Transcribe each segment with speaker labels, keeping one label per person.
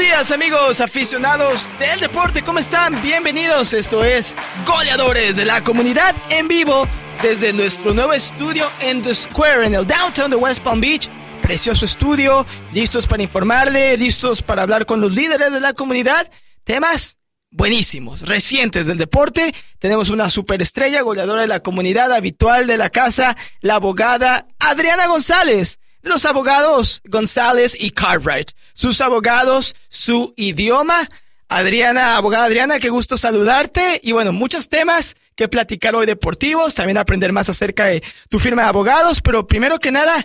Speaker 1: días amigos aficionados del deporte, ¿cómo están? Bienvenidos, esto es Goleadores de la Comunidad en vivo desde nuestro nuevo estudio en The Square, en el downtown de West Palm Beach. Precioso estudio, listos para informarle, listos para hablar con los líderes de la comunidad. Temas buenísimos, recientes del deporte. Tenemos una superestrella, goleadora de la comunidad habitual de la casa, la abogada Adriana González los abogados González y Cartwright. Sus abogados, su idioma. Adriana, abogada Adriana, qué gusto saludarte. Y bueno, muchos temas que platicar hoy deportivos, también aprender más acerca de tu firma de abogados. Pero primero que nada,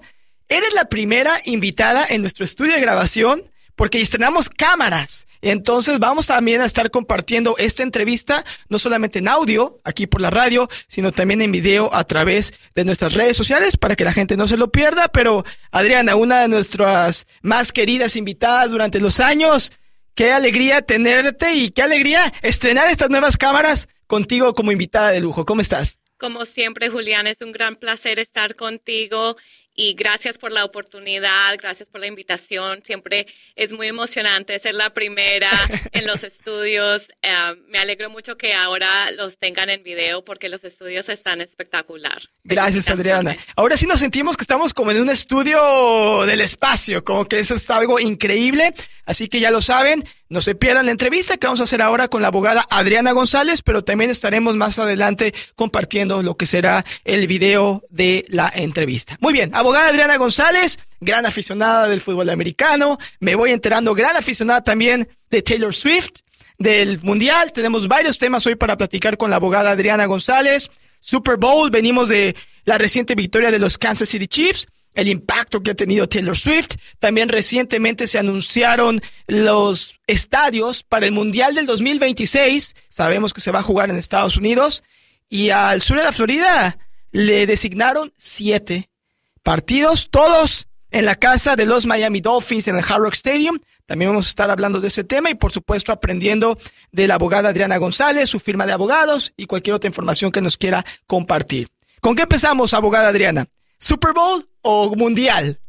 Speaker 1: eres la primera invitada en nuestro estudio de grabación porque estrenamos cámaras. Entonces vamos también a estar compartiendo esta entrevista, no solamente en audio, aquí por la radio, sino también en video a través de nuestras redes sociales para que la gente no se lo pierda. Pero Adriana, una de nuestras más queridas invitadas durante los años, qué alegría tenerte y qué alegría estrenar estas nuevas cámaras contigo como invitada de lujo. ¿Cómo estás?
Speaker 2: Como siempre, Julián, es un gran placer estar contigo y gracias por la oportunidad, gracias por la invitación. Siempre es muy emocionante ser la primera en los estudios. Eh, me alegro mucho que ahora los tengan en video porque los estudios están espectacular.
Speaker 1: Gracias, Adriana. Ahora sí nos sentimos que estamos como en un estudio del espacio, como que eso está algo increíble. Así que ya lo saben, no se pierdan la entrevista que vamos a hacer ahora con la abogada Adriana González, pero también estaremos más adelante compartiendo lo que será el video de la entrevista. Muy bien, abogada Adriana González, gran aficionada del fútbol americano, me voy enterando, gran aficionada también de Taylor Swift, del Mundial. Tenemos varios temas hoy para platicar con la abogada Adriana González. Super Bowl, venimos de la reciente victoria de los Kansas City Chiefs el impacto que ha tenido Taylor Swift. También recientemente se anunciaron los estadios para el Mundial del 2026. Sabemos que se va a jugar en Estados Unidos. Y al sur de la Florida le designaron siete partidos, todos en la casa de los Miami Dolphins en el Hard Rock Stadium. También vamos a estar hablando de ese tema y por supuesto aprendiendo de la abogada Adriana González, su firma de abogados y cualquier otra información que nos quiera compartir. ¿Con qué empezamos, abogada Adriana? ¿Super Bowl o Mundial?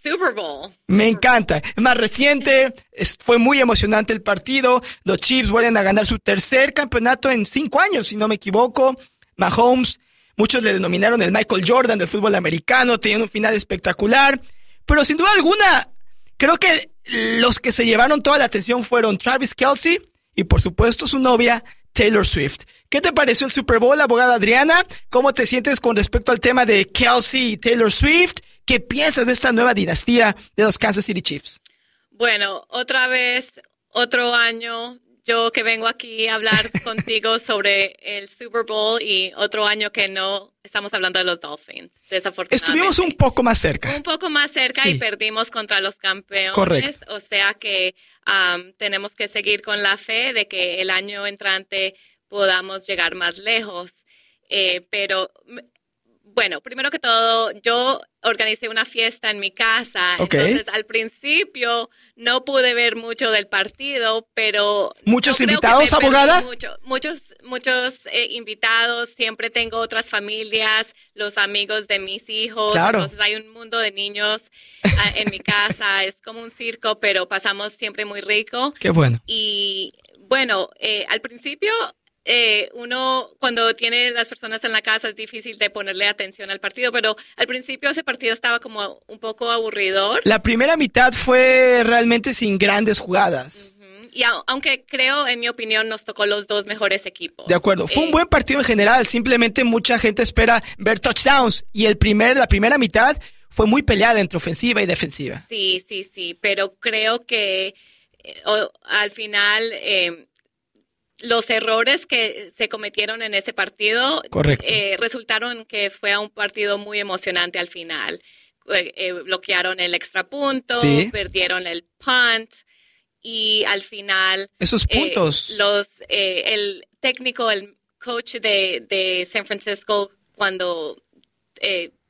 Speaker 2: Super Bowl.
Speaker 1: Me encanta. Es más reciente, fue muy emocionante el partido. Los Chiefs vuelven a ganar su tercer campeonato en cinco años, si no me equivoco. Mahomes, muchos le denominaron el Michael Jordan del fútbol americano, tenían un final espectacular. Pero sin duda alguna, creo que los que se llevaron toda la atención fueron Travis Kelsey y por supuesto su novia Taylor Swift. ¿Qué te pareció el Super Bowl, abogada Adriana? ¿Cómo te sientes con respecto al tema de Kelsey y Taylor Swift? ¿Qué piensas de esta nueva dinastía de los Kansas City Chiefs?
Speaker 2: Bueno, otra vez, otro año, yo que vengo aquí a hablar contigo sobre el Super Bowl y otro año que no estamos hablando de los Dolphins, desafortunadamente.
Speaker 1: Estuvimos un poco más cerca.
Speaker 2: Un poco más cerca y perdimos contra los campeones.
Speaker 1: Correcto.
Speaker 2: O sea que tenemos que seguir con la fe de que el año entrante podamos llegar más lejos. Eh, pero bueno, primero que todo, yo organicé una fiesta en mi casa. Entonces, al principio no pude ver mucho del partido, pero...
Speaker 1: ¿Muchos invitados, abogada?
Speaker 2: muchos, muchos eh, invitados. Siempre tengo otras familias, los amigos de mis hijos.
Speaker 1: Claro.
Speaker 2: Entonces, hay un mundo de niños ah, en mi casa. Es como un circo, pero pasamos siempre muy rico.
Speaker 1: Qué bueno.
Speaker 2: Y bueno, eh, al principio eh, uno cuando tiene las personas en la casa es difícil de ponerle atención al partido, pero al principio ese partido estaba como un poco aburridor.
Speaker 1: La primera mitad fue realmente sin grandes jugadas.
Speaker 2: Y aunque creo, en mi opinión, nos tocó los dos mejores equipos.
Speaker 1: De acuerdo. Fue un eh, buen partido en general. Simplemente mucha gente espera ver touchdowns. Y el primer, la primera mitad fue muy peleada entre ofensiva y defensiva.
Speaker 2: Sí, sí, sí. Pero creo que eh, al final los errores que se cometieron en ese partido eh, resultaron que fue un partido muy emocionante al final. Eh, eh, bloquearon el extrapunto, perdieron el punt y al final
Speaker 1: esos puntos.
Speaker 2: los el técnico el coach de, de San Francisco cuando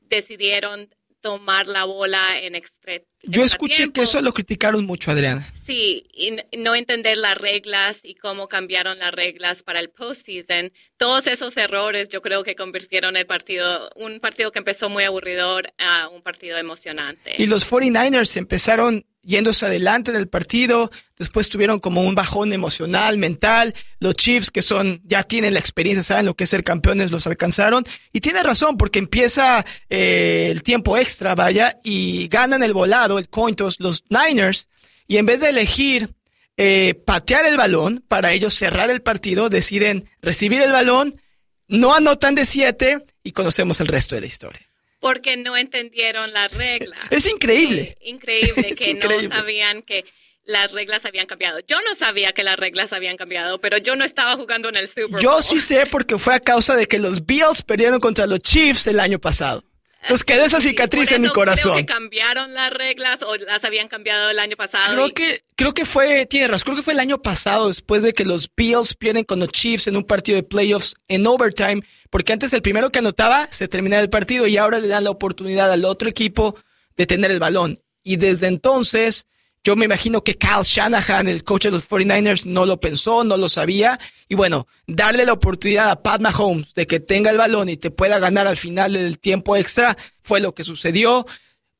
Speaker 2: decidieron tomar la bola en extra
Speaker 1: Yo escuché que eso lo criticaron mucho, Adriana.
Speaker 2: Sí, y no entender las reglas y cómo cambiaron las reglas para el postseason. Todos esos errores yo creo que convirtieron el partido, un partido que empezó muy aburridor, a un partido emocionante.
Speaker 1: Y los 49ers empezaron yéndose adelante en el partido, después tuvieron como un bajón emocional, mental, los Chiefs que son, ya tienen la experiencia, saben lo que es ser campeones, los alcanzaron, y tiene razón, porque empieza eh, el tiempo extra, vaya, y ganan el volado, el cointos, los Niners, y en vez de elegir eh, patear el balón para ellos cerrar el partido, deciden recibir el balón, no anotan de siete, y conocemos el resto de la historia
Speaker 2: porque no entendieron las reglas.
Speaker 1: Es increíble.
Speaker 2: increíble que no sabían que las reglas habían cambiado. Yo no sabía que las reglas habían cambiado, pero yo no estaba jugando en el Super Bowl.
Speaker 1: Yo sí sé porque fue a causa de que los Bills perdieron contra los Chiefs el año pasado. Entonces quedó esa cicatriz en mi corazón.
Speaker 2: Creo que cambiaron las reglas o las habían cambiado el año pasado.
Speaker 1: Creo que creo que fue tierras. Creo que fue el año pasado después de que los Bills pierden con los Chiefs en un partido de playoffs en overtime, porque antes el primero que anotaba se terminaba el partido y ahora le dan la oportunidad al otro equipo de tener el balón. Y desde entonces yo me imagino que Kyle Shanahan, el coach de los 49ers, no lo pensó, no lo sabía. Y bueno, darle la oportunidad a Pat Mahomes de que tenga el balón y te pueda ganar al final del tiempo extra fue lo que sucedió.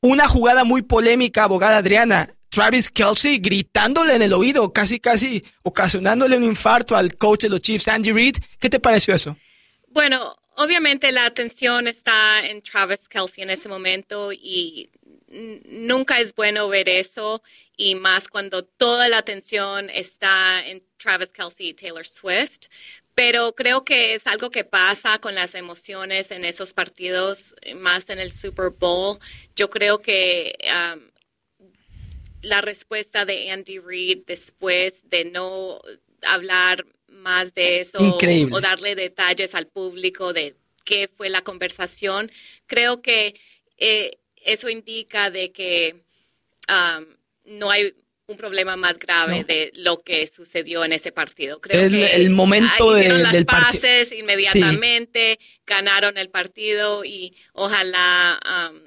Speaker 1: Una jugada muy polémica, abogada Adriana. Travis Kelsey gritándole en el oído, casi, casi ocasionándole un infarto al coach de los Chiefs, Andy Reid. ¿Qué te pareció eso?
Speaker 2: Bueno, obviamente la atención está en Travis Kelsey en ese momento y nunca es bueno ver eso y más cuando toda la atención está en Travis Kelsey y Taylor Swift. Pero creo que es algo que pasa con las emociones en esos partidos, más en el Super Bowl. Yo creo que um, la respuesta de Andy Reid después de no hablar más de eso o darle detalles al público de qué fue la conversación, creo que eh, eso indica de que um, no hay un problema más grave de lo que sucedió en ese partido.
Speaker 1: Creo es que el momento
Speaker 2: hicieron
Speaker 1: las
Speaker 2: pases inmediatamente, ganaron el partido y ojalá um,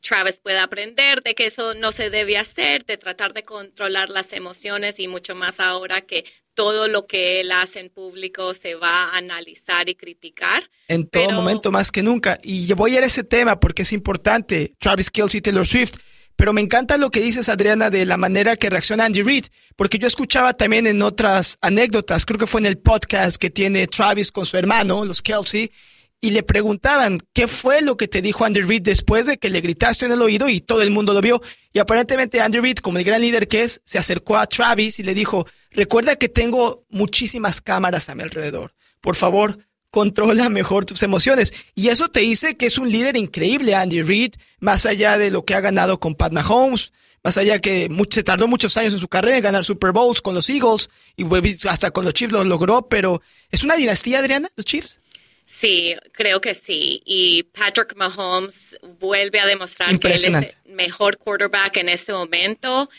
Speaker 2: Travis pueda aprender de que eso no se debe hacer, de tratar de controlar las emociones y mucho más ahora que todo lo que él hace en público se va a analizar y criticar.
Speaker 1: En todo momento, más que nunca. Y voy a ir a ese tema porque es importante. Travis Kelsey, Taylor Swift. Pero me encanta lo que dices, Adriana, de la manera que reacciona Andy Reid, porque yo escuchaba también en otras anécdotas, creo que fue en el podcast que tiene Travis con su hermano, los Kelsey, y le preguntaban, ¿qué fue lo que te dijo Andy Reid después de que le gritaste en el oído y todo el mundo lo vio? Y aparentemente Andy Reid, como el gran líder que es, se acercó a Travis y le dijo, recuerda que tengo muchísimas cámaras a mi alrededor. Por favor, controla mejor tus emociones. Y eso te dice que es un líder increíble, Andy Reid, más allá de lo que ha ganado con Pat Mahomes, más allá que se tardó muchos años en su carrera en ganar Super Bowls con los Eagles y hasta con los Chiefs lo logró, pero ¿es una dinastía, Adriana, los Chiefs?
Speaker 2: Sí, creo que sí. Y Patrick Mahomes vuelve a demostrar que él es el mejor quarterback en este momento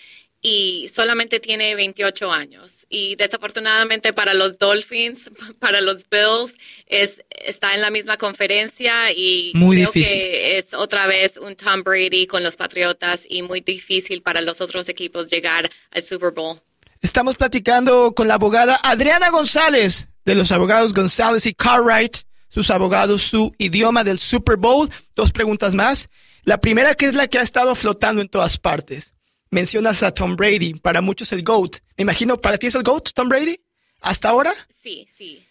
Speaker 2: y solamente tiene 28 años. Y desafortunadamente para los Dolphins, para los Bills, es, está en la misma conferencia y
Speaker 1: muy
Speaker 2: creo
Speaker 1: difícil.
Speaker 2: que es otra vez un Tom Brady con los Patriotas y muy difícil para los otros equipos llegar al Super Bowl.
Speaker 1: Estamos platicando con la abogada Adriana González de los abogados González y Cartwright, sus abogados, su idioma del Super Bowl. Dos preguntas más. La primera que es la que ha estado flotando en todas partes mencionas a Tom Brady, para muchos el GOAT. Me imagino, ¿para ti es el GOAT, Tom Brady? ¿Hasta ahora?
Speaker 2: Sí, sí.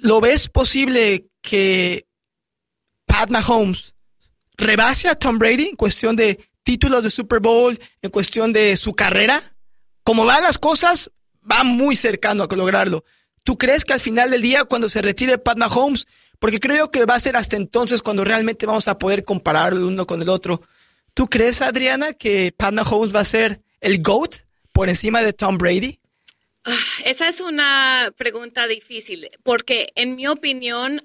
Speaker 1: ¿Lo ves posible que Pat Mahomes rebase a Tom Brady en cuestión de títulos de Super Bowl, en cuestión de su carrera? Como van las cosas, va muy cercano a lograrlo. ¿Tú crees que al final del día, cuando se retire Pat Mahomes, porque creo que va a ser hasta entonces cuando realmente vamos a poder comparar el uno con el otro, ¿Tú crees, Adriana, que Pat Mahomes va a ser el GOAT por encima de Tom Brady?
Speaker 2: Ah, esa es una pregunta difícil, porque en mi opinión,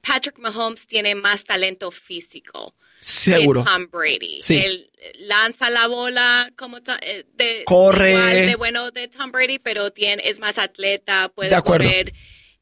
Speaker 2: Patrick Mahomes tiene más talento físico.
Speaker 1: Seguro.
Speaker 2: Que Tom Brady. Él lanza la bola como eh, de,
Speaker 1: corre
Speaker 2: de bueno de Tom Brady, pero tiene, es más atleta, puede correr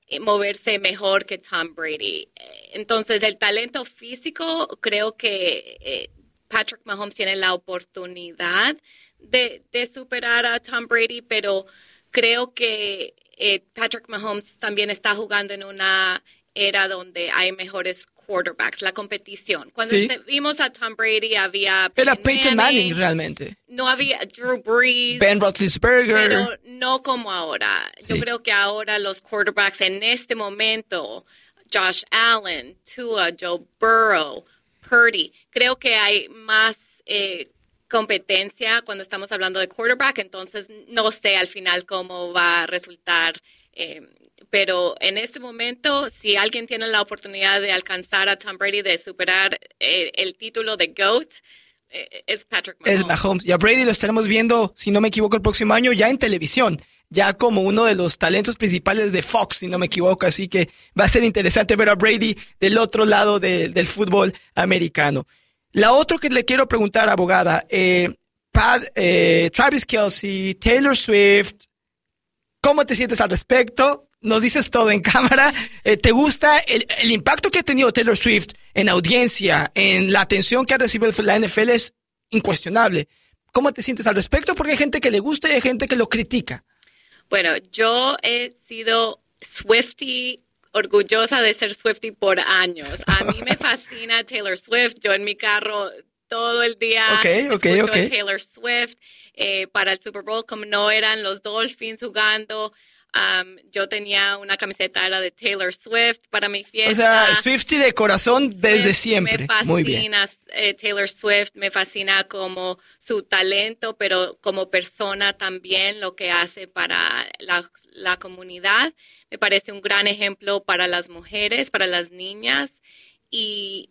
Speaker 2: eh, moverse mejor que Tom Brady. Eh, entonces, el talento físico creo que Patrick Mahomes tiene la oportunidad de, de superar a Tom Brady, pero creo que eh, Patrick Mahomes también está jugando en una era donde hay mejores quarterbacks, la competición. Cuando vimos a Tom Brady había...
Speaker 1: Era Peyton Manning, realmente.
Speaker 2: No había Drew Brees.
Speaker 1: Ben Roethlisberger.
Speaker 2: Pero no como ahora. Yo creo que ahora los quarterbacks en este momento, Josh Allen, Tua, Joe Burrow, Purdy, creo que hay más... Eh, competencia cuando estamos hablando de quarterback, entonces no sé al final cómo va a resultar. Eh, pero en este momento, si alguien tiene la oportunidad de alcanzar a Tom Brady, de superar eh, el título de GOAT, eh, es Patrick Mahomes.
Speaker 1: Es Mahomes. Y a Brady lo estaremos viendo, si no me equivoco, el próximo año ya en televisión, ya como uno de los talentos principales de Fox, si no me equivoco. Así que va a ser interesante ver a Brady del otro lado del fútbol americano. La otra que le quiero preguntar, abogada, eh, eh, Travis Kelsey, Taylor Swift, ¿cómo te sientes al respecto? Nos dices todo en cámara. Eh, ¿Te gusta el, impacto que ha tenido Taylor Swift en audiencia, en la atención que ha recibido la NFL? Es incuestionable. ¿Cómo te sientes al respecto? Porque hay gente que le gusta y hay gente que lo critica.
Speaker 2: Bueno, yo he sido Swifty orgullosa de ser Swifty por años. A mí me fascina Taylor Swift. Yo en mi carro todo el día
Speaker 1: okay, okay,
Speaker 2: Taylor Swift. Eh, para el Super Bowl, como no eran los Dolphins jugando, um, yo tenía una camiseta era de Taylor Swift para mi fiesta.
Speaker 1: O sea, Swifty de corazón desde siempre.
Speaker 2: Me fascina Muy bien. Eh, Taylor Swift, me fascina como su talento, pero como persona también lo que hace para la, la comunidad. Me parece un gran ejemplo para las mujeres, para las niñas y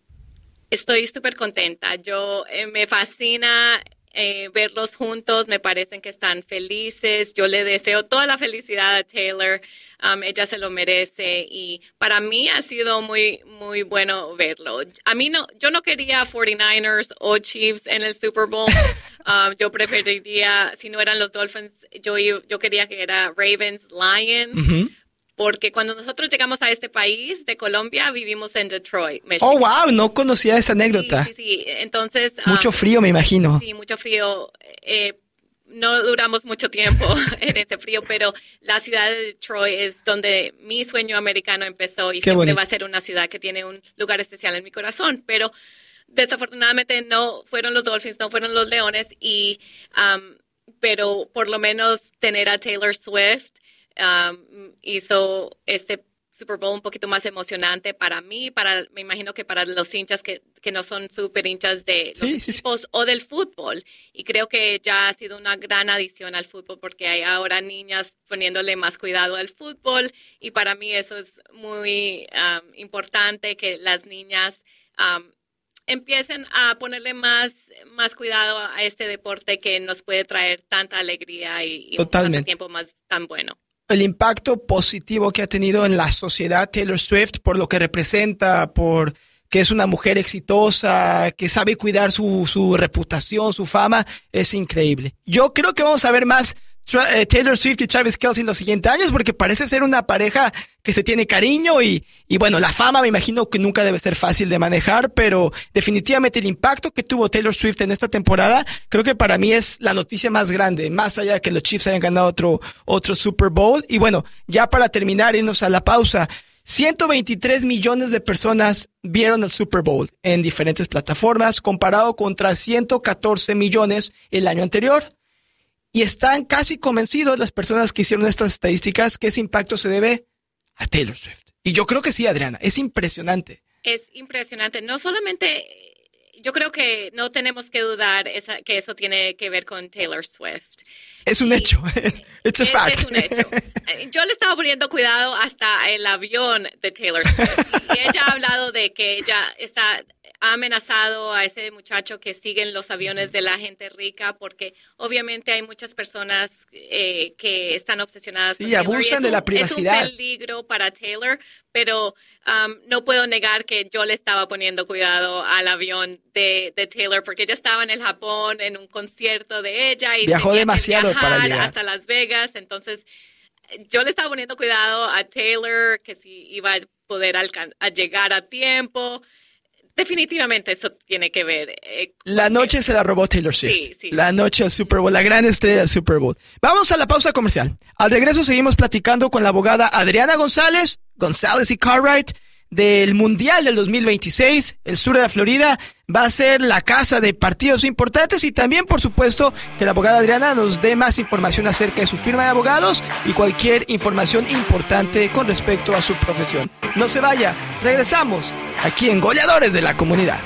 Speaker 2: estoy súper contenta. Yo eh, me fascina eh, verlos juntos, me parecen que están felices. Yo le deseo toda la felicidad a Taylor, um, ella se lo merece y para mí ha sido muy, muy bueno verlo. A mí no, yo no quería 49ers o Chiefs en el Super Bowl. Um, yo preferiría, si no eran los Dolphins, yo, yo quería que era Ravens, Lions porque cuando nosotros llegamos a este país de Colombia, vivimos en Detroit,
Speaker 1: Oh, wow, no conocía esa anécdota.
Speaker 2: Sí, sí, entonces...
Speaker 1: Mucho um, frío, me imagino.
Speaker 2: Sí, mucho frío. Eh, no duramos mucho tiempo en este frío, pero la ciudad de Detroit es donde mi sueño americano empezó y siempre va a ser una ciudad que tiene un lugar especial en mi corazón. Pero desafortunadamente no fueron los Dolphins, no fueron los Leones, y, um, pero por lo menos tener a Taylor Swift Um, hizo este Super Bowl un poquito más emocionante para mí, para me imagino que para los hinchas que, que no son super hinchas de los equipos o del fútbol. Y creo que ya ha sido una gran adición al fútbol porque hay ahora niñas poniéndole más cuidado al fútbol y para mí eso es muy um, importante que las niñas um, empiecen a ponerle más, más cuidado a este deporte que nos puede traer tanta alegría y, y un tiempo más tan bueno
Speaker 1: el impacto positivo que ha tenido en la sociedad Taylor Swift por lo que representa, por que es una mujer exitosa, que sabe cuidar su, su reputación, su fama, es increíble. Yo creo que vamos a ver más eh, Taylor Swift y Travis Kelsey en los siguientes años porque parece ser una pareja que se tiene cariño y, y bueno, la fama me imagino que nunca debe ser fácil de manejar, pero definitivamente el impacto que tuvo Taylor Swift en esta temporada creo que para mí es la noticia más grande, más allá de que los Chiefs hayan ganado otro, otro Super Bowl. Y bueno, ya para terminar, irnos a la pausa. 123 millones de personas vieron el Super Bowl en diferentes plataformas, comparado contra 114 millones el año anterior y están casi convencidos las personas que hicieron estas estadísticas que ese impacto se debe a Taylor Swift. Y yo creo que sí, Adriana, es impresionante.
Speaker 2: Es impresionante. No solamente, yo creo que no tenemos que dudar que eso tiene que ver con Taylor Swift.
Speaker 1: Es un hecho. It's a fact.
Speaker 2: Es un hecho. Yo le estaba poniendo cuidado hasta el avión de Taylor Swift. Y ella ha hablado de que ella está ha amenazado a ese muchacho que siguen los aviones de la gente rica porque obviamente hay muchas personas eh, que están obsesionadas
Speaker 1: sí, abusan de la privacidad.
Speaker 2: Es un peligro para Taylor, pero um, no puedo negar que yo le estaba poniendo cuidado al avión de, de, Taylor porque ella estaba en el Japón en un concierto de ella y
Speaker 1: viajó demasiado para llegar.
Speaker 2: hasta Las Vegas, entonces yo le estaba poniendo cuidado a Taylor que si iba a poder a llegar a tiempo definitivamente eso tiene que ver.
Speaker 1: Eh, la noche se la robó Taylor Swift. Sí, sí. La noche del Super Bowl, la gran estrella del Super Bowl. Vamos a la pausa comercial. Al regreso seguimos platicando con la abogada Adriana González, González y Cartwright del Mundial del 2026. El sur de la Florida va a ser la casa de partidos importantes y también, por supuesto, que la abogada Adriana nos dé más información acerca de su firma de abogados y cualquier información importante con respecto a su profesión. No se vaya, regresamos aquí en Goleadores de la Comunidad.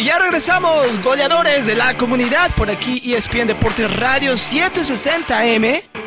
Speaker 1: Y ya regresamos, goleadores de la comunidad, por aquí ESPN Deportes Radio 760M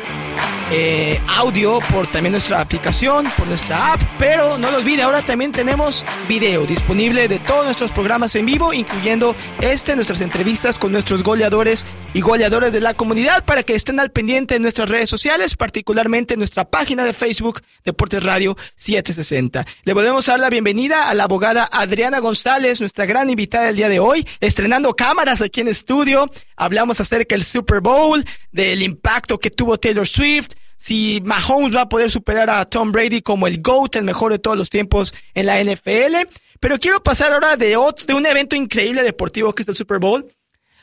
Speaker 1: eh, audio por también nuestra aplicación, por nuestra app, pero no lo olvide, ahora también tenemos video disponible de todos nuestros programas en vivo, incluyendo este, nuestras entrevistas con nuestros goleadores y goleadores de la comunidad para que estén al pendiente en nuestras redes sociales, particularmente en nuestra página de Facebook Deportes Radio 760. Le volvemos a dar la bienvenida a la abogada Adriana González, nuestra gran invitada del día de hoy, estrenando cámaras aquí en estudio. Hablamos acerca del Super Bowl, del impacto que tuvo Taylor Swift, si Mahomes va a poder superar a Tom Brady como el GOAT, el mejor de todos los tiempos en la NFL. Pero quiero pasar ahora de, otro, de un evento increíble deportivo que es el Super Bowl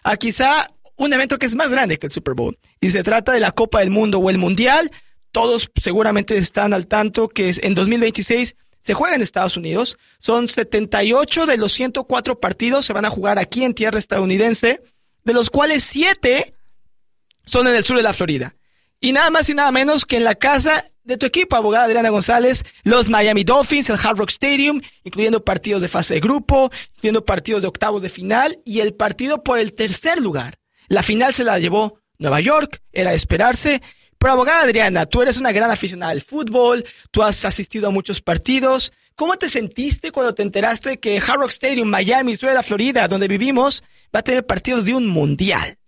Speaker 1: a quizá un evento que es más grande que el Super Bowl. Y se trata de la Copa del Mundo o el Mundial. Todos seguramente están al tanto que en 2026 se juega en Estados Unidos. Son 78 de los 104 partidos se van a jugar aquí en tierra estadounidense, de los cuales 7 son en el sur de la Florida. Y nada más y nada menos que en la casa de tu equipo, abogada Adriana González, los Miami Dolphins, el Hard Rock Stadium, incluyendo partidos de fase de grupo, incluyendo partidos de octavos de final y el partido por el tercer lugar. La final se la llevó Nueva York, era de esperarse. Pero abogada Adriana, tú eres una gran aficionada al fútbol, tú has asistido a muchos partidos. ¿Cómo te sentiste cuando te enteraste que Hard Rock Stadium, Miami, sur de la Florida, donde vivimos, va a tener partidos de un mundial?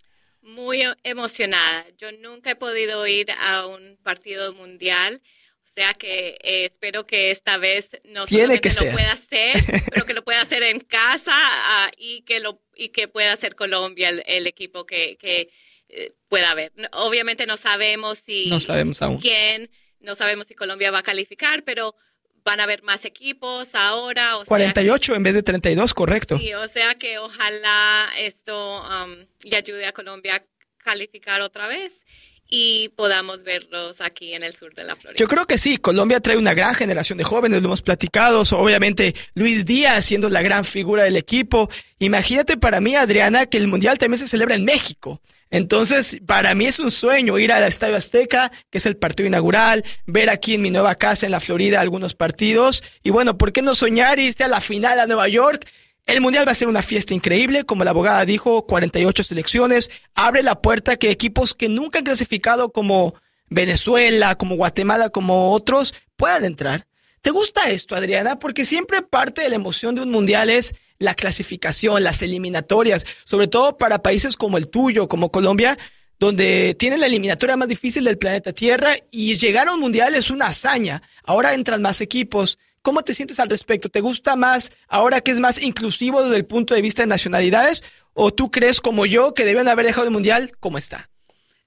Speaker 2: Muy emocionada. Yo nunca he podido ir a un partido mundial. O sea que eh, espero que esta vez no
Speaker 1: Tiene que
Speaker 2: lo pueda hacer, pero que lo pueda hacer en casa ah, y que lo y que pueda hacer Colombia el, equipo que, que eh, pueda haber. Obviamente no sabemos si
Speaker 1: no sabemos aún.
Speaker 2: quién, no sabemos si Colombia va a calificar, pero van a haber más equipos ahora. O
Speaker 1: 48 en vez de 32, correcto.
Speaker 2: Sí, o sea que ojalá esto um, le ayude a Colombia a calificar otra vez y podamos verlos aquí en el sur de la Florida.
Speaker 1: Yo creo que sí, Colombia trae una gran generación de jóvenes, lo hemos platicado, obviamente Luis Díaz siendo la gran figura del equipo. Imagínate para mí, Adriana, que el Mundial también se celebra en México. Entonces, para mí es un sueño ir al Estadio Azteca, que es el partido inaugural, ver aquí en mi nueva casa en la Florida algunos partidos. Y bueno, ¿por qué no soñar irse a la final a Nueva York? El Mundial va a ser una fiesta increíble, como la abogada dijo, 48 selecciones. Abre la puerta que equipos que nunca han clasificado como Venezuela, como Guatemala, como otros, puedan entrar. ¿Te gusta esto, Adriana? Porque siempre parte de la emoción de un mundial es la clasificación, las eliminatorias, sobre todo para países como el tuyo, como Colombia, donde tienen la eliminatoria más difícil del planeta Tierra y llegar a un mundial es una hazaña. Ahora entran más equipos. ¿Cómo te sientes al respecto? ¿Te gusta más ahora que es más inclusivo desde el punto de vista de nacionalidades? ¿O tú crees como yo que deben haber dejado el mundial como está?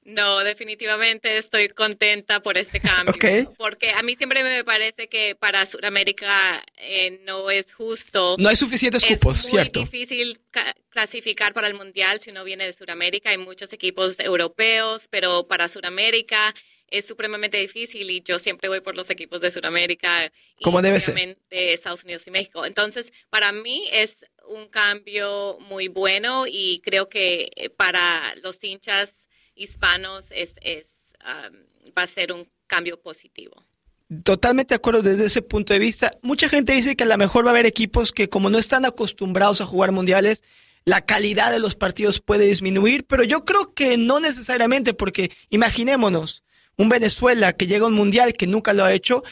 Speaker 2: No, definitivamente estoy contenta por este cambio. Porque a mí siempre me parece que para Sudamérica eh, no es justo.
Speaker 1: No hay suficientes cupos, ¿cierto?
Speaker 2: Es difícil clasificar para el Mundial si uno viene de Sudamérica. Hay muchos equipos europeos, pero para Sudamérica es supremamente difícil y yo siempre voy por los equipos de Sudamérica.
Speaker 1: Como debe ser.
Speaker 2: De Estados Unidos y México. Entonces, para mí es un cambio muy bueno y creo que eh, para los hinchas hispanos es, es um, va a ser un cambio positivo.
Speaker 1: Totalmente de acuerdo desde ese punto de vista. Mucha gente dice que a lo mejor va a haber equipos que como no están acostumbrados a jugar mundiales, la calidad de los partidos puede disminuir, pero yo creo que no necesariamente, porque imaginémonos, un Venezuela que llega a un mundial que nunca lo ha hecho,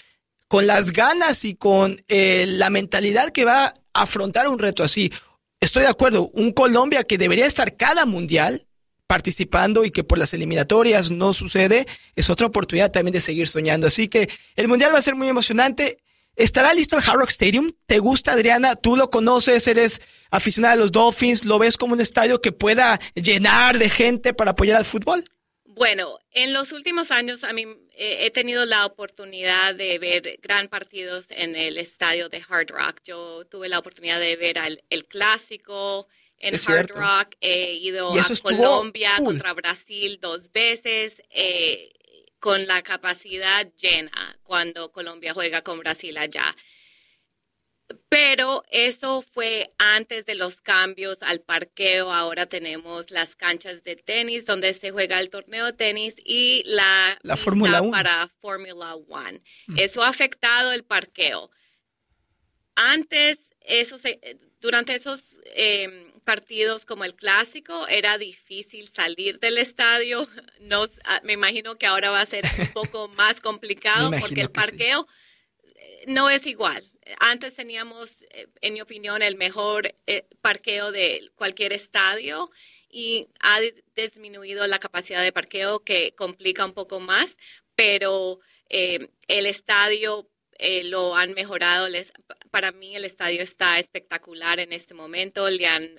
Speaker 1: con las ganas y con eh, la mentalidad que va a afrontar un reto así. Estoy de acuerdo, un Colombia que debería estar cada mundial, participando y que por las eliminatorias no sucede, es otra oportunidad también de seguir soñando. Así que el Mundial va a ser muy emocionante. ¿Estará listo el Hard Rock Stadium? ¿Te gusta, Adriana? ¿Tú lo conoces? ¿Eres aficionada a los Dolphins? ¿Lo ves como un estadio que pueda llenar de gente para apoyar al fútbol?
Speaker 2: Bueno, en los últimos años a mí he tenido la oportunidad de ver gran partidos en el estadio de Hard Rock. Yo tuve la oportunidad de ver el clásico en Hard Rock, he ido a Colombia contra Brasil dos veces. Eh, con la capacidad llena cuando Colombia juega con Brasil allá. Pero eso fue antes de los cambios al parqueo. Ahora tenemos las canchas de tenis donde se juega el torneo de tenis y la,
Speaker 1: la Fórmula 1
Speaker 2: para Fórmula 1. Mm. Eso ha afectado el parqueo. Antes, eso durante esos em, partidos como el clásico era difícil salir del estadio. No, ah, me imagino que ahora va a ser un poco más complicado porque el parqueo eh, no es igual antes teníamos, eh, en mi opinión, el mejor eh, parqueo de cualquier estadio y ha disminuido la capacidad de parqueo que complica un poco más, pero eh, el estadio lo han mejorado. Les, para mí el estadio está espectacular en este momento. Le han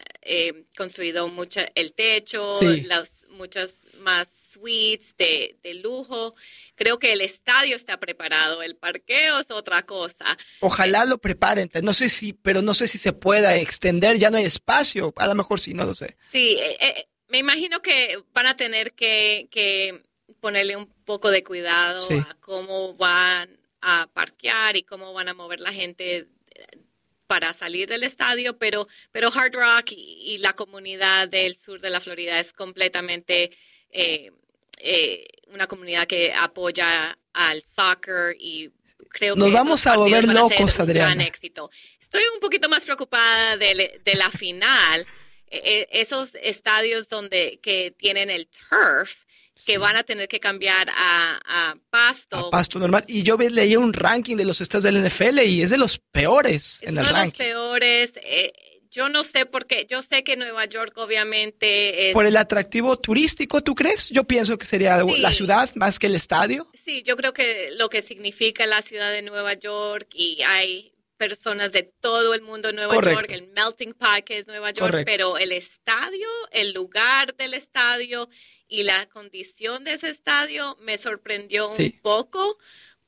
Speaker 2: construido mucho el techo, las, muchas más suites de, de lujo. Creo que el estadio está preparado, el parqueo es otra cosa.
Speaker 1: Ojalá lo preparen, no sé si, pero no sé si se pueda extender, ya no hay espacio, a lo mejor sí, no lo sé.
Speaker 2: Sí, eh, eh, me imagino que van a tener que, que ponerle un poco de cuidado a cómo van a parquear y cómo van a mover la gente para salir del estadio, pero, pero Hard Rock y, la comunidad del sur de la Florida es completamente eh, eh, una comunidad que apoya al soccer y creo
Speaker 1: Nos vamos a volver locos, Adriana.
Speaker 2: Gran éxito. Estoy un poquito más preocupada de, de la final. E, e, esos estadios donde que tienen el turf, que van a tener que cambiar a, pasto.
Speaker 1: A pasto normal. Y yo leí un ranking de los estadios del NFL y es de los peores
Speaker 2: en el ranking. Es de los peores. Eh, yo no sé por qué. Yo sé que Nueva York obviamente es...
Speaker 1: Por el atractivo turístico, ¿tú crees? Yo pienso que sería la ciudad más que el estadio.
Speaker 2: Sí, yo creo que lo que significa la ciudad de Nueva York y hay personas de todo el mundo en Nueva York, el melting pot que es Nueva York, pero el estadio, el lugar del estadio y la condición de ese estadio me sorprendió un poco,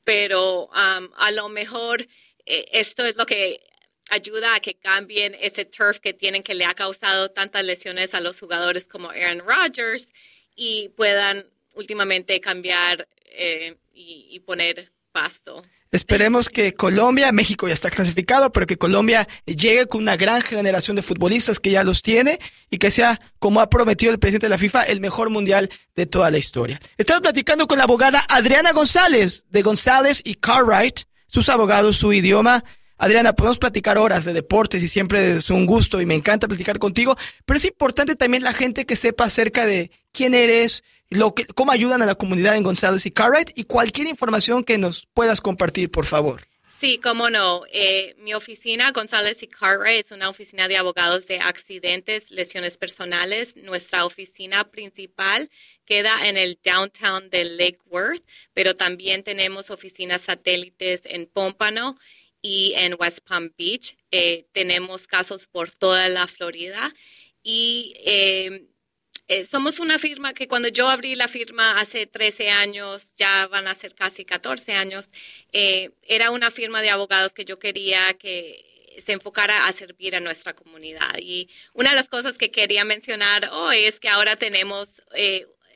Speaker 2: pero a lo mejor eh, esto es lo que ayuda a que cambien ese turf que tienen que le ha causado tantas lesiones a los jugadores como Aaron Rodgers y puedan últimamente cambiar eh, y, poner pasto.
Speaker 1: Esperemos que Colombia, México ya está clasificado, pero que Colombia llegue con una gran generación de futbolistas que ya los tiene y que sea, como ha prometido el presidente de la FIFA, el mejor mundial de toda la historia. Estamos platicando con la abogada Adriana González de González y Cartwright, sus abogados, su idioma Adriana, podemos platicar horas de deportes y siempre es un gusto y me encanta platicar contigo, pero es importante también la gente que sepa acerca de quién eres, lo que, cómo ayudan a la comunidad en González y Cartwright y cualquier información que nos puedas compartir, por favor.
Speaker 2: Sí, cómo no. Eh, mi oficina, González y Cartwright, es una oficina de abogados de accidentes, lesiones personales. Nuestra oficina principal queda en el downtown de Lake Worth, pero también tenemos oficinas satélites en Pómpano y en West Palm Beach. Eh, tenemos casos por toda la Florida y em, eh, somos una firma que cuando yo abrí la firma hace 13 años, ya van a ser casi 14 años, eh, era una firma de abogados que yo quería que se enfocara a servir a nuestra comunidad. Y una de las cosas que quería mencionar hoy es que ahora tenemos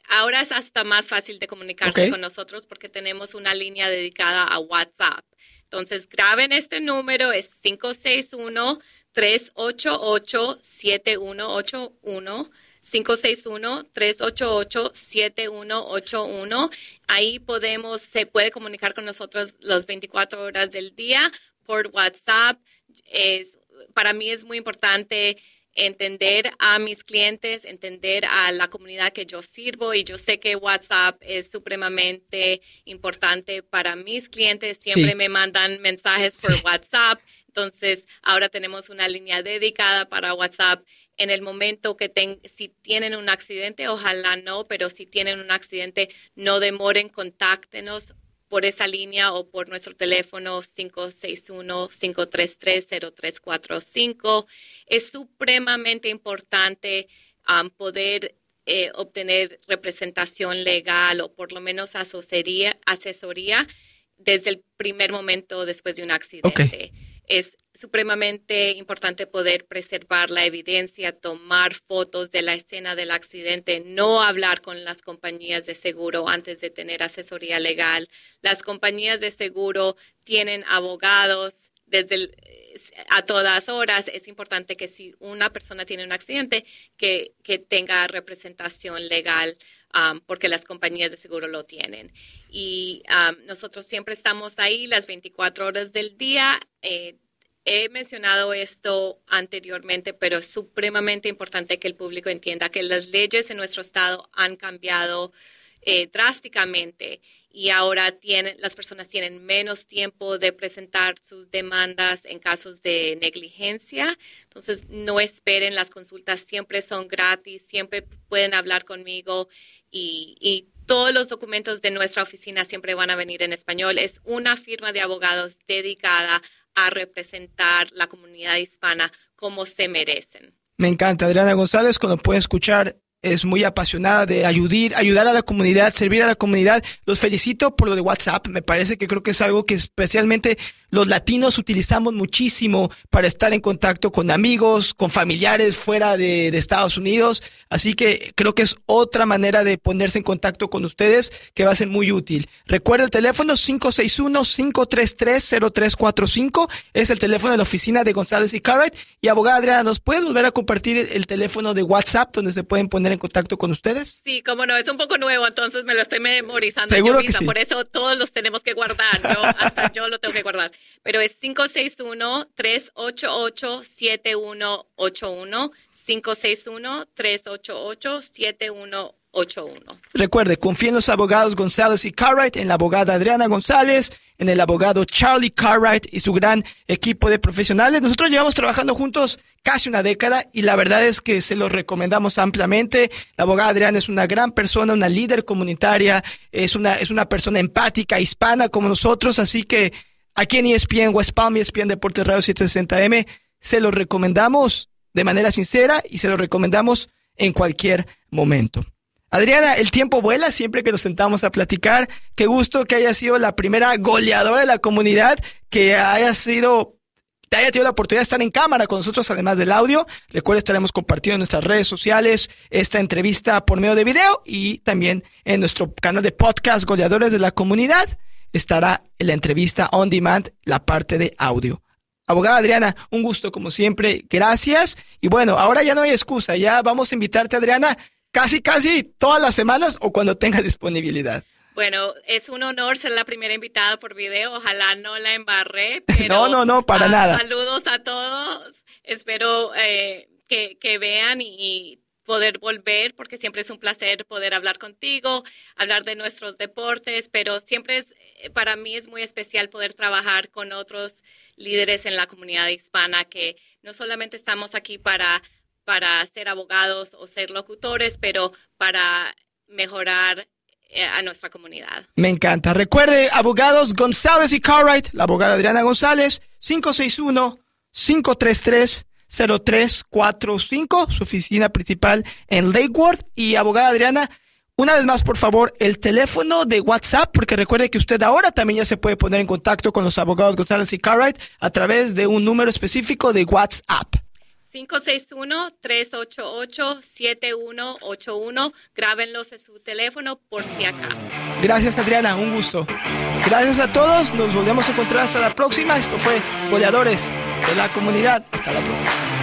Speaker 2: ahora es hasta más fácil de comunicarse con nosotros porque tenemos una línea dedicada a WhatsApp. Entonces, graben este número, es 561-388-7181. 561-388-7181. Ahí podemos, se puede comunicar con nosotros las 24 horas del día por WhatsApp. Es, para mí es muy importante entender a mis clientes, entender a la comunidad que yo sirvo y yo sé que WhatsApp es supremamente importante para mis clientes. Siempre me mandan mensajes por WhatsApp. Entonces, ahora tenemos una línea dedicada para WhatsApp. En el momento que ten, si tienen un accidente, ojalá no, pero si tienen un accidente, no demoren, contáctenos por esa línea o por nuestro teléfono 561-533-0345. Es supremamente importante um, poder eh, obtener representación legal o por lo menos asesoría, asesoría desde el primer momento después de un accidente. Es supremamente importante poder preservar la evidencia, tomar fotos de la escena del accidente, no hablar con las compañías de seguro antes de tener asesoría legal. Las compañías de seguro tienen abogados desde a todas horas. Es importante que si una persona tiene un accidente, que, que tenga representación legal um, porque las compañías de seguro lo tienen. Y um, nosotros siempre estamos ahí las 24 horas del día. Eh, He mencionado esto anteriormente, pero es supremamente importante que el público entienda que las leyes en nuestro estado han cambiado eh, drásticamente y ahora tienen, las personas tienen menos tiempo de presentar sus demandas en casos de negligencia. Entonces, no esperen, las consultas siempre son gratis, siempre pueden hablar conmigo y, y todos los documentos de nuestra oficina siempre van a venir en español. Es una firma de abogados dedicada a representar la comunidad hispana como se merecen.
Speaker 1: Me encanta, Adriana González, cuando puede escuchar es muy apasionada de ayudar, ayudar a la comunidad, servir a la comunidad. Los felicito por lo de WhatsApp. Me parece que creo que es algo que especialmente los latinos utilizamos muchísimo para estar en contacto con amigos, con familiares fuera de, Estados Unidos. Así que creo que es otra manera de ponerse en contacto con ustedes que va a ser muy útil. Recuerda el teléfono 561-533-0345. Es el teléfono de la oficina de González y Carrot. Y abogada Adriana, ¿nos puedes volver a compartir el teléfono de WhatsApp donde se pueden poner en contacto con ustedes?
Speaker 2: Sí, como no, es un poco nuevo, entonces me lo estoy memorizando yo misma, por eso todos los tenemos que guardar, yo, hasta yo lo tengo que guardar. Pero es 561-388-7181, 561-388-7181.
Speaker 1: Recuerde, confíe en los abogados González y Cartwright, en la abogada Adriana González, en el abogado Charlie Cartwright y su gran equipo de profesionales. Nosotros llevamos trabajando juntos casi una década y la verdad es que se los recomendamos ampliamente. La abogada Adriana es una gran persona, una líder comunitaria, es una, es una persona empática, hispana como nosotros, así que aquí en ESPN, West Palm, ESPN Deportes Radio 760M, se los recomendamos de manera sincera y se los recomendamos en cualquier momento. Adriana, el tiempo vuela siempre que nos sentamos a platicar. Qué gusto que haya sido la primera goleadora de la comunidad, que haya sido te haya tenido la oportunidad de estar en cámara con nosotros, además del audio. Recuerda, estaremos compartiendo en nuestras redes sociales esta entrevista por medio de video y también en nuestro canal de podcast Goleadores de la Comunidad estará la entrevista on demand, la parte de audio. Abogada Adriana, un gusto como siempre, gracias. Y bueno, ahora ya no hay excusa, ya vamos a invitarte, Adriana, casi, casi todas las semanas o cuando tenga disponibilidad.
Speaker 2: Bueno, es un honor ser la primera invitada por video. Ojalá no la embarré. Pero,
Speaker 1: no, no, no, para nada.
Speaker 2: Saludos a todos. Espero eh, que, que, vean y, poder volver, porque siempre es un placer poder hablar contigo, hablar de nuestros deportes, pero siempre es, eh, para mí es muy especial poder trabajar con otros líderes en la comunidad hispana que no solamente estamos aquí para para ser abogados o ser locutores, pero para mejorar eh, a nuestra comunidad.
Speaker 1: Me encanta. Recuerde, abogados González y Cartwright, la abogada Adriana González, 561-533-0345, su oficina principal en Lakewood. Y abogada Adriana, una vez más, por favor, el teléfono de WhatsApp, porque recuerde que usted ahora también ya se puede poner en contacto con los abogados González y Cartwright a través de un número específico de WhatsApp.
Speaker 2: 561-388-7181. Grábenlos en su teléfono por si acaso.
Speaker 1: Gracias, Adriana. Un gusto. Gracias a todos. Nos volvemos a encontrar hasta la próxima. Esto fue Goleadores de la Comunidad. Hasta la próxima.